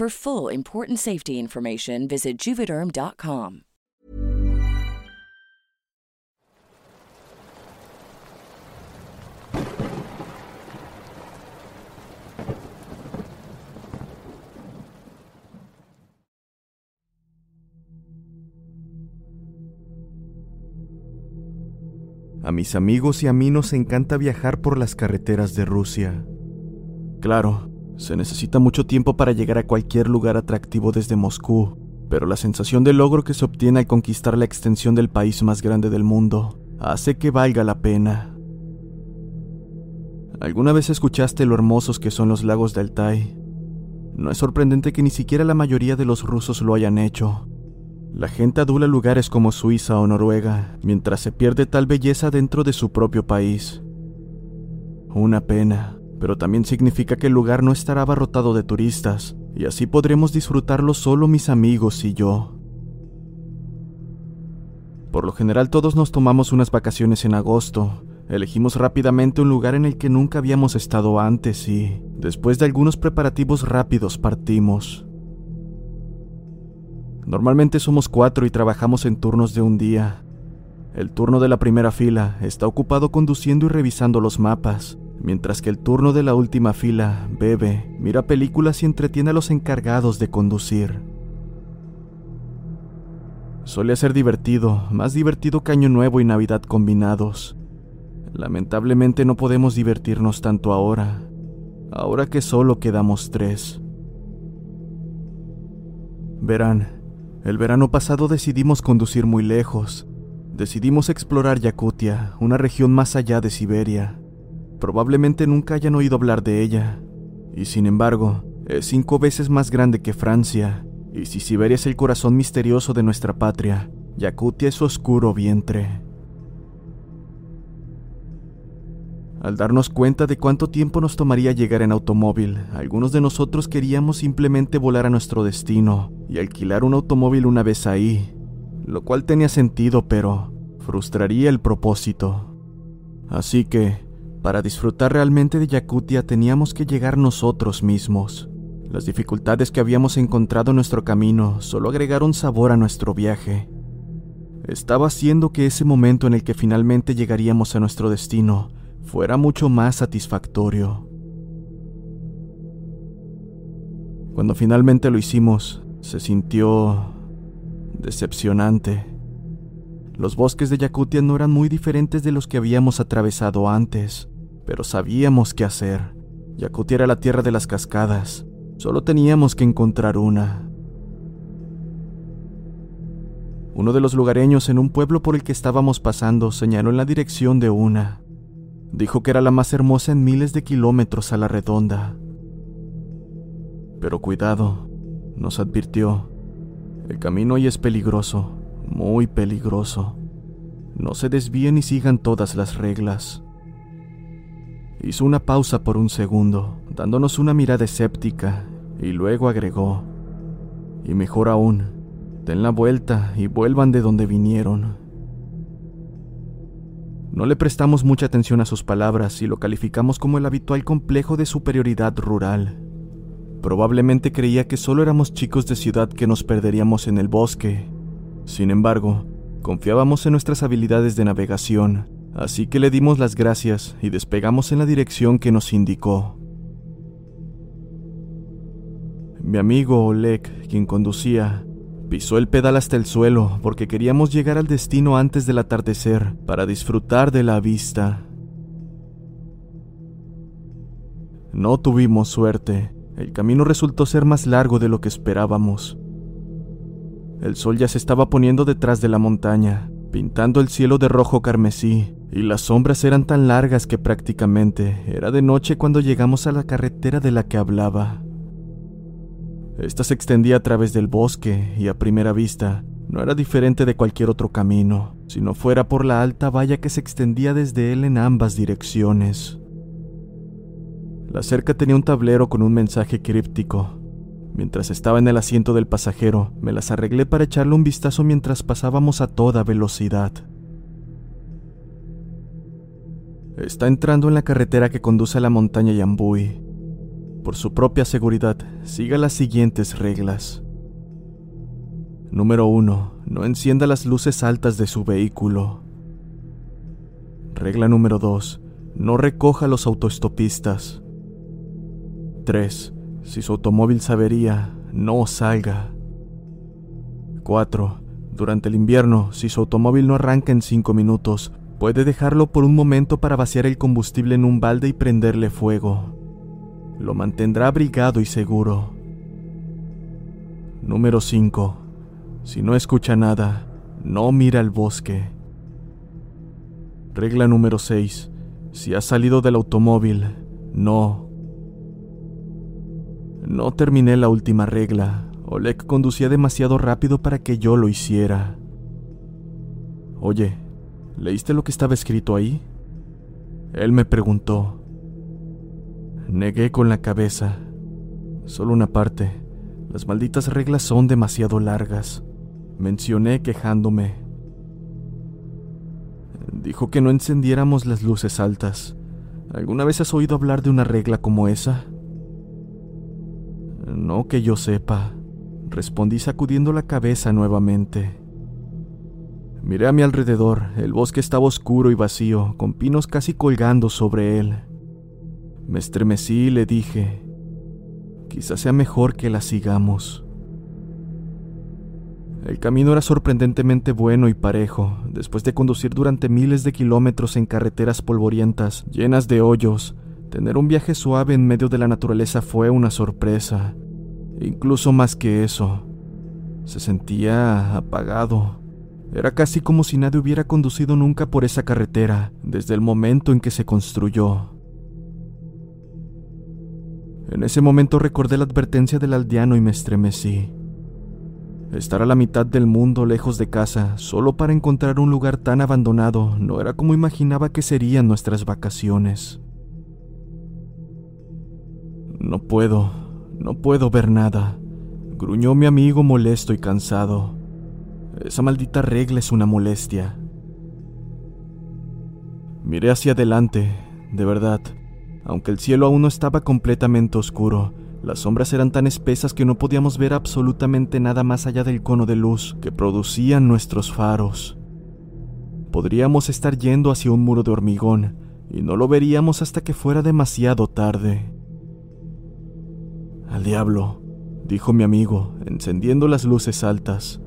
For full important safety information, visit juvederm.com. A mis amigos y a mí nos encanta viajar por las carreteras de Rusia. Claro, se necesita mucho tiempo para llegar a cualquier lugar atractivo desde Moscú, pero la sensación de logro que se obtiene al conquistar la extensión del país más grande del mundo hace que valga la pena. ¿Alguna vez escuchaste lo hermosos que son los lagos de Altai? No es sorprendente que ni siquiera la mayoría de los rusos lo hayan hecho. La gente adula lugares como Suiza o Noruega, mientras se pierde tal belleza dentro de su propio país. Una pena, pero también significa que el lugar no estará abarrotado de turistas, y así podremos disfrutarlo solo mis amigos y yo. Por lo general todos nos tomamos unas vacaciones en agosto, elegimos rápidamente un lugar en el que nunca habíamos estado antes y, después de algunos preparativos rápidos, partimos. Normalmente somos cuatro y trabajamos en turnos de un día. El turno de la primera fila está ocupado conduciendo y revisando los mapas, mientras que el turno de la última fila bebe, mira películas y entretiene a los encargados de conducir. Suele ser divertido, más divertido que Año Nuevo y Navidad combinados. Lamentablemente no podemos divertirnos tanto ahora, ahora que solo quedamos tres. Verán, el verano pasado decidimos conducir muy lejos. Decidimos explorar Yakutia, una región más allá de Siberia. Probablemente nunca hayan oído hablar de ella. Y sin embargo, es cinco veces más grande que Francia. Y si Siberia es el corazón misterioso de nuestra patria, Yakutia es su oscuro vientre. Al darnos cuenta de cuánto tiempo nos tomaría llegar en automóvil, algunos de nosotros queríamos simplemente volar a nuestro destino y alquilar un automóvil una vez ahí. lo cual tenía sentido, pero frustraría el propósito. Así que, para disfrutar realmente de Yakutia teníamos que llegar nosotros mismos. Las dificultades que habíamos encontrado en nuestro camino solo agregaron sabor a nuestro viaje. Estaba haciendo que ese momento en el que finalmente llegaríamos a nuestro destino fuera mucho más satisfactorio. Cuando finalmente lo hicimos, se sintió decepcionante. Los bosques de Yakutia no eran muy diferentes de los que habíamos atravesado antes, pero sabíamos qué hacer. Yakutia era la tierra de las cascadas, solo teníamos que encontrar una. Uno de los lugareños en un pueblo por el que estábamos pasando señaló en la dirección de una. Dijo que era la más hermosa en miles de kilómetros a la redonda. Pero cuidado, nos advirtió. El camino ahí es peligroso, muy peligroso. No se desvíen y sigan todas las reglas. Hizo una pausa por un segundo, dándonos una mirada escéptica, y luego agregó, y mejor aún, den la vuelta y vuelvan de donde vinieron. No le prestamos mucha atención a sus palabras y lo calificamos como el habitual complejo de superioridad rural. Probablemente creía que solo éramos chicos de ciudad que nos perderíamos en el bosque. Sin embargo, confiábamos en nuestras habilidades de navegación, así que le dimos las gracias y despegamos en la dirección que nos indicó. Mi amigo Oleg, quien conducía, pisó el pedal hasta el suelo porque queríamos llegar al destino antes del atardecer para disfrutar de la vista. No tuvimos suerte el camino resultó ser más largo de lo que esperábamos. El sol ya se estaba poniendo detrás de la montaña, pintando el cielo de rojo carmesí, y las sombras eran tan largas que prácticamente era de noche cuando llegamos a la carretera de la que hablaba. Esta se extendía a través del bosque y a primera vista no era diferente de cualquier otro camino, si no fuera por la alta valla que se extendía desde él en ambas direcciones. La cerca tenía un tablero con un mensaje críptico. Mientras estaba en el asiento del pasajero, me las arreglé para echarle un vistazo mientras pasábamos a toda velocidad. Está entrando en la carretera que conduce a la montaña Yambui. Por su propia seguridad, siga las siguientes reglas. Número 1. No encienda las luces altas de su vehículo. Regla número 2. No recoja los autoestopistas. 3. Si su automóvil se avería, no salga. 4. Durante el invierno, si su automóvil no arranca en 5 minutos, puede dejarlo por un momento para vaciar el combustible en un balde y prenderle fuego. Lo mantendrá abrigado y seguro. Número 5. Si no escucha nada, no mira al bosque. Regla número 6. Si ha salido del automóvil, no no terminé la última regla. Oleg conducía demasiado rápido para que yo lo hiciera. Oye, ¿leíste lo que estaba escrito ahí? Él me preguntó. Negué con la cabeza. Solo una parte. Las malditas reglas son demasiado largas. Mencioné quejándome. Dijo que no encendiéramos las luces altas. ¿Alguna vez has oído hablar de una regla como esa? No que yo sepa, respondí sacudiendo la cabeza nuevamente. Miré a mi alrededor, el bosque estaba oscuro y vacío, con pinos casi colgando sobre él. Me estremecí y le dije, quizás sea mejor que la sigamos. El camino era sorprendentemente bueno y parejo, después de conducir durante miles de kilómetros en carreteras polvorientas, llenas de hoyos, Tener un viaje suave en medio de la naturaleza fue una sorpresa. Incluso más que eso, se sentía apagado. Era casi como si nadie hubiera conducido nunca por esa carretera desde el momento en que se construyó. En ese momento recordé la advertencia del aldeano y me estremecí. Estar a la mitad del mundo lejos de casa solo para encontrar un lugar tan abandonado no era como imaginaba que serían nuestras vacaciones. No puedo, no puedo ver nada, gruñó mi amigo molesto y cansado. Esa maldita regla es una molestia. Miré hacia adelante, de verdad. Aunque el cielo aún no estaba completamente oscuro, las sombras eran tan espesas que no podíamos ver absolutamente nada más allá del cono de luz que producían nuestros faros. Podríamos estar yendo hacia un muro de hormigón y no lo veríamos hasta que fuera demasiado tarde. Al diablo, dijo mi amigo, encendiendo las luces altas.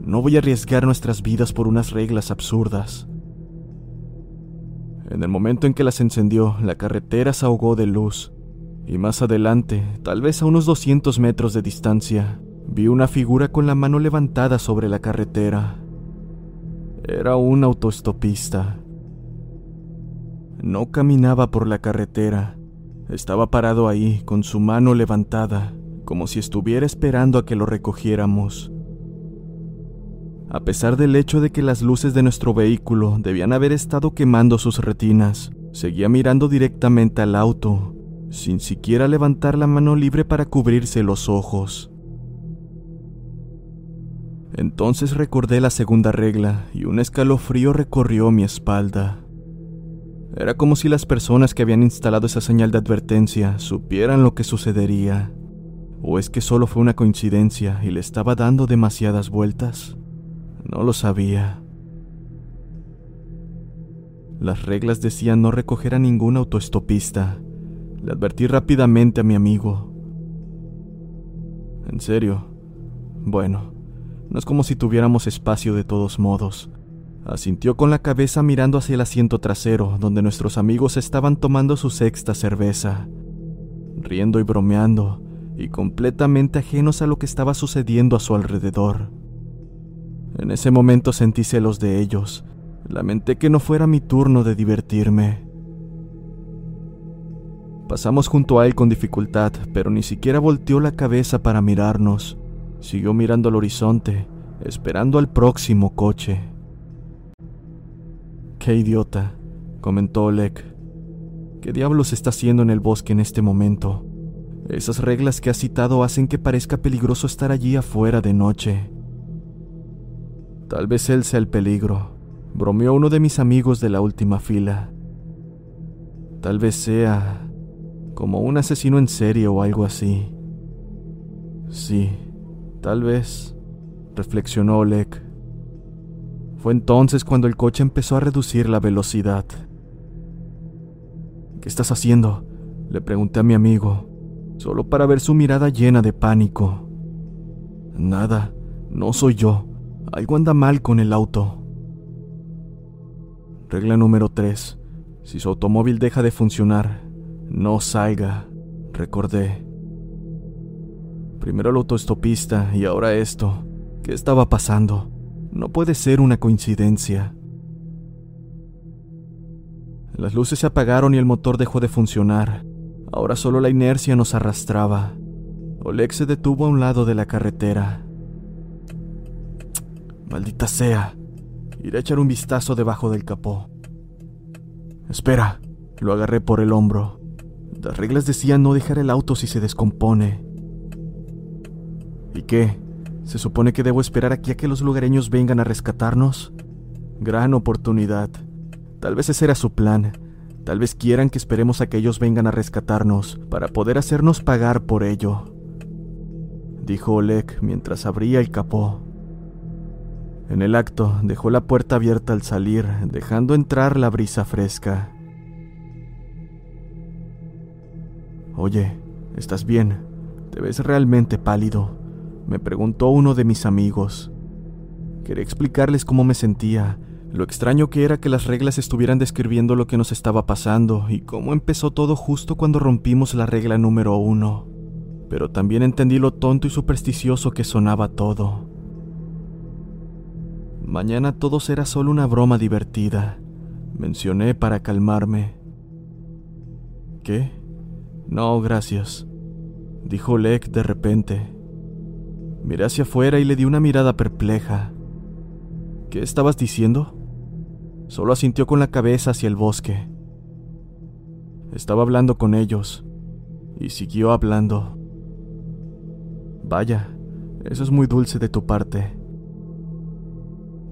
No voy a arriesgar nuestras vidas por unas reglas absurdas. En el momento en que las encendió, la carretera se ahogó de luz, y más adelante, tal vez a unos 200 metros de distancia, vi una figura con la mano levantada sobre la carretera. Era un autoestopista. No caminaba por la carretera, estaba parado ahí con su mano levantada, como si estuviera esperando a que lo recogiéramos. A pesar del hecho de que las luces de nuestro vehículo debían haber estado quemando sus retinas, seguía mirando directamente al auto, sin siquiera levantar la mano libre para cubrirse los ojos. Entonces recordé la segunda regla y un escalofrío recorrió mi espalda. Era como si las personas que habían instalado esa señal de advertencia supieran lo que sucedería. ¿O es que solo fue una coincidencia y le estaba dando demasiadas vueltas? No lo sabía. Las reglas decían no recoger a ningún autoestopista. Le advertí rápidamente a mi amigo. ¿En serio? Bueno, no es como si tuviéramos espacio de todos modos. Asintió con la cabeza mirando hacia el asiento trasero, donde nuestros amigos estaban tomando su sexta cerveza, riendo y bromeando, y completamente ajenos a lo que estaba sucediendo a su alrededor. En ese momento sentí celos de ellos. Lamenté que no fuera mi turno de divertirme. Pasamos junto a él con dificultad, pero ni siquiera volteó la cabeza para mirarnos. Siguió mirando al horizonte, esperando al próximo coche. Qué idiota, comentó Oleg. ¿Qué diablos está haciendo en el bosque en este momento? Esas reglas que ha citado hacen que parezca peligroso estar allí afuera de noche. Tal vez él sea el peligro, bromeó uno de mis amigos de la última fila. Tal vez sea como un asesino en serie o algo así. Sí, tal vez, reflexionó Oleg. Fue entonces cuando el coche empezó a reducir la velocidad. ¿Qué estás haciendo? Le pregunté a mi amigo, solo para ver su mirada llena de pánico. Nada, no soy yo. Algo anda mal con el auto. Regla número 3. Si su automóvil deja de funcionar, no salga, recordé. Primero el autoestopista y ahora esto. ¿Qué estaba pasando? No puede ser una coincidencia. Las luces se apagaron y el motor dejó de funcionar. Ahora solo la inercia nos arrastraba. Oleg se detuvo a un lado de la carretera. Maldita sea. Iré a echar un vistazo debajo del capó. Espera. Lo agarré por el hombro. Las reglas decían no dejar el auto si se descompone. ¿Y qué? ¿Se supone que debo esperar aquí a que los lugareños vengan a rescatarnos? Gran oportunidad. Tal vez ese era su plan. Tal vez quieran que esperemos a que ellos vengan a rescatarnos para poder hacernos pagar por ello. Dijo Oleg mientras abría el capó. En el acto dejó la puerta abierta al salir, dejando entrar la brisa fresca. Oye, ¿estás bien? Te ves realmente pálido me preguntó uno de mis amigos. Quería explicarles cómo me sentía, lo extraño que era que las reglas estuvieran describiendo lo que nos estaba pasando y cómo empezó todo justo cuando rompimos la regla número uno. Pero también entendí lo tonto y supersticioso que sonaba todo. Mañana todo será solo una broma divertida, mencioné para calmarme. ¿Qué? No, gracias, dijo Lek de repente. Miré hacia afuera y le di una mirada perpleja. ¿Qué estabas diciendo? Solo asintió con la cabeza hacia el bosque. Estaba hablando con ellos y siguió hablando. Vaya, eso es muy dulce de tu parte.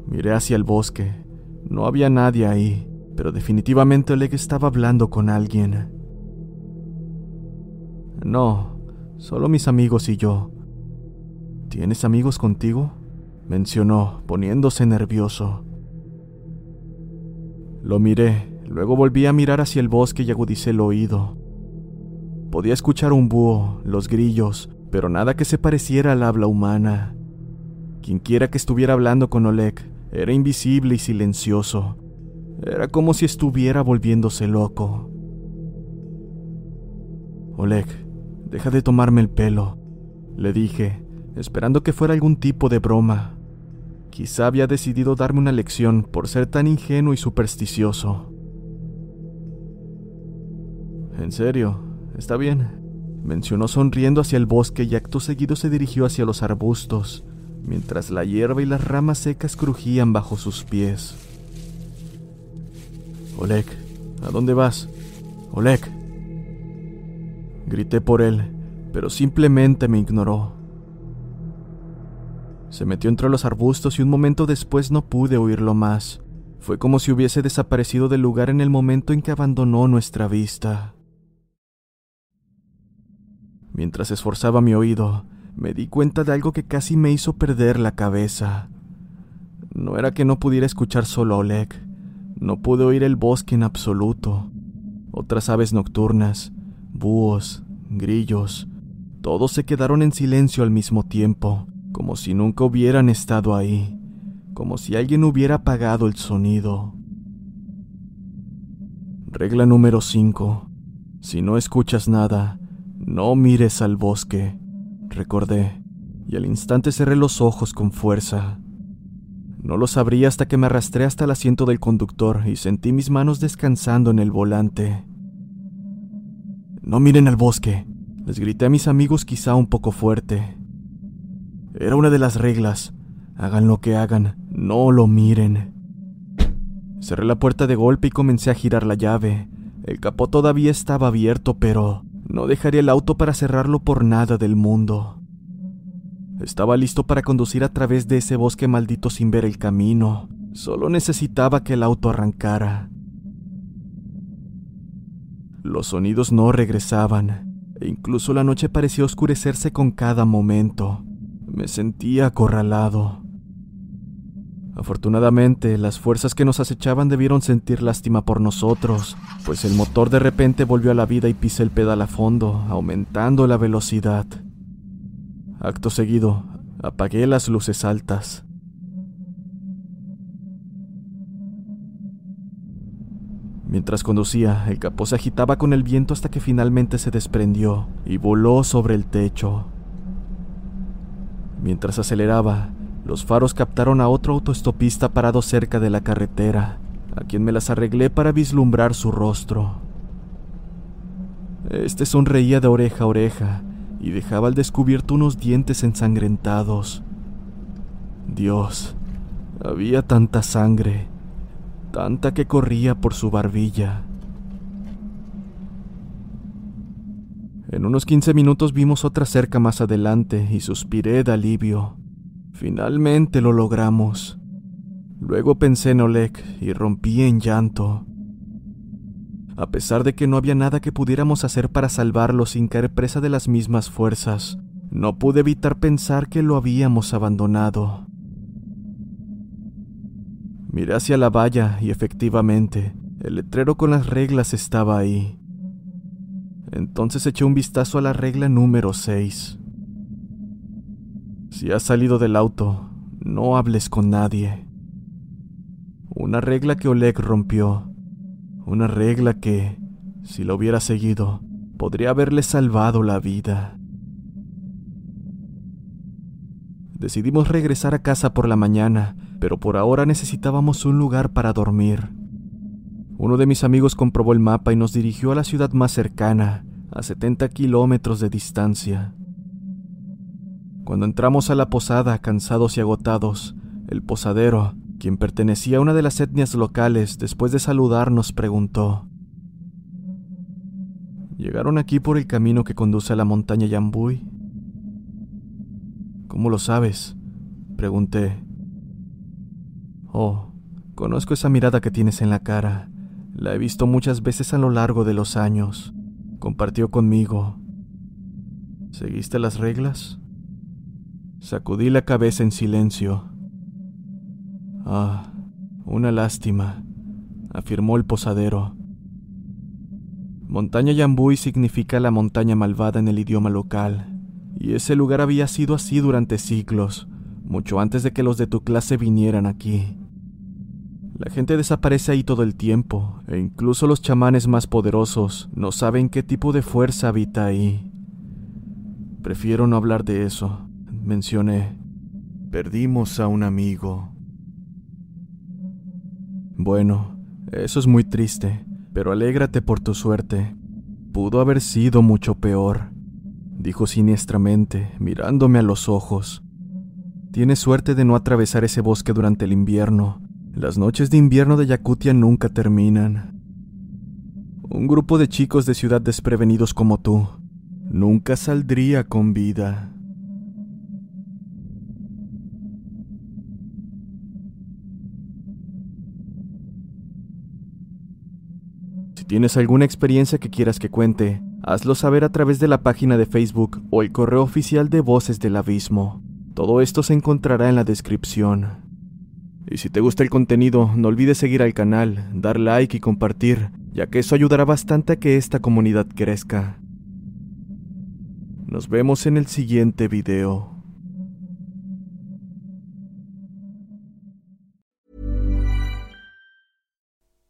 Miré hacia el bosque. No había nadie ahí, pero definitivamente Oleg estaba hablando con alguien. No, solo mis amigos y yo. ¿Tienes amigos contigo? mencionó, poniéndose nervioso. Lo miré, luego volví a mirar hacia el bosque y agudicé el oído. Podía escuchar un búho, los grillos, pero nada que se pareciera al habla humana. Quienquiera que estuviera hablando con Oleg era invisible y silencioso. Era como si estuviera volviéndose loco. Oleg, deja de tomarme el pelo, le dije, esperando que fuera algún tipo de broma. Quizá había decidido darme una lección por ser tan ingenuo y supersticioso. En serio, está bien, mencionó sonriendo hacia el bosque y acto seguido se dirigió hacia los arbustos, mientras la hierba y las ramas secas crujían bajo sus pies. Oleg, ¿a dónde vas? Oleg. Grité por él, pero simplemente me ignoró. Se metió entre los arbustos y un momento después no pude oírlo más. Fue como si hubiese desaparecido del lugar en el momento en que abandonó nuestra vista. Mientras esforzaba mi oído, me di cuenta de algo que casi me hizo perder la cabeza. No era que no pudiera escuchar solo a Oleg, no pude oír el bosque en absoluto. Otras aves nocturnas, búhos, grillos, todos se quedaron en silencio al mismo tiempo, como si nunca hubieran estado ahí, como si alguien hubiera apagado el sonido. Regla número 5. Si no escuchas nada, no mires al bosque recordé, y al instante cerré los ojos con fuerza. No lo sabría hasta que me arrastré hasta el asiento del conductor y sentí mis manos descansando en el volante. No miren al bosque, les grité a mis amigos quizá un poco fuerte. Era una de las reglas. Hagan lo que hagan, no lo miren. Cerré la puerta de golpe y comencé a girar la llave. El capó todavía estaba abierto, pero no dejaría el auto para cerrarlo por nada del mundo. Estaba listo para conducir a través de ese bosque maldito sin ver el camino. Solo necesitaba que el auto arrancara. Los sonidos no regresaban, e incluso la noche parecía oscurecerse con cada momento. Me sentía acorralado. Afortunadamente, las fuerzas que nos acechaban debieron sentir lástima por nosotros, pues el motor de repente volvió a la vida y pisé el pedal a fondo, aumentando la velocidad. Acto seguido, apagué las luces altas. Mientras conducía, el capó se agitaba con el viento hasta que finalmente se desprendió y voló sobre el techo. Mientras aceleraba, los faros captaron a otro autoestopista parado cerca de la carretera, a quien me las arreglé para vislumbrar su rostro. Este sonreía de oreja a oreja y dejaba al descubierto unos dientes ensangrentados. Dios, había tanta sangre, tanta que corría por su barbilla. En unos 15 minutos vimos otra cerca más adelante y suspiré de alivio. Finalmente lo logramos. Luego pensé en Oleg y rompí en llanto. A pesar de que no había nada que pudiéramos hacer para salvarlo sin caer presa de las mismas fuerzas, no pude evitar pensar que lo habíamos abandonado. Miré hacia la valla y efectivamente, el letrero con las reglas estaba ahí. Entonces eché un vistazo a la regla número 6. Si has salido del auto, no hables con nadie. Una regla que Oleg rompió. Una regla que, si lo hubiera seguido, podría haberle salvado la vida. Decidimos regresar a casa por la mañana, pero por ahora necesitábamos un lugar para dormir. Uno de mis amigos comprobó el mapa y nos dirigió a la ciudad más cercana, a 70 kilómetros de distancia. Cuando entramos a la posada, cansados y agotados, el posadero, quien pertenecía a una de las etnias locales, después de saludarnos, preguntó, ¿Llegaron aquí por el camino que conduce a la montaña Yambuy? ¿Cómo lo sabes? Pregunté. Oh, conozco esa mirada que tienes en la cara. La he visto muchas veces a lo largo de los años. Compartió conmigo. ¿Seguiste las reglas? Sacudí la cabeza en silencio. Ah, una lástima, afirmó el posadero. Montaña Yambuy significa la montaña malvada en el idioma local, y ese lugar había sido así durante siglos, mucho antes de que los de tu clase vinieran aquí. La gente desaparece ahí todo el tiempo, e incluso los chamanes más poderosos no saben qué tipo de fuerza habita ahí. Prefiero no hablar de eso, mencioné. Perdimos a un amigo. Bueno, eso es muy triste, pero alégrate por tu suerte. Pudo haber sido mucho peor, dijo siniestramente, mirándome a los ojos. Tienes suerte de no atravesar ese bosque durante el invierno. Las noches de invierno de Yakutia nunca terminan. Un grupo de chicos de ciudad desprevenidos como tú nunca saldría con vida. tienes alguna experiencia que quieras que cuente, hazlo saber a través de la página de Facebook o el correo oficial de Voces del Abismo. Todo esto se encontrará en la descripción. Y si te gusta el contenido, no olvides seguir al canal, dar like y compartir, ya que eso ayudará bastante a que esta comunidad crezca. Nos vemos en el siguiente video.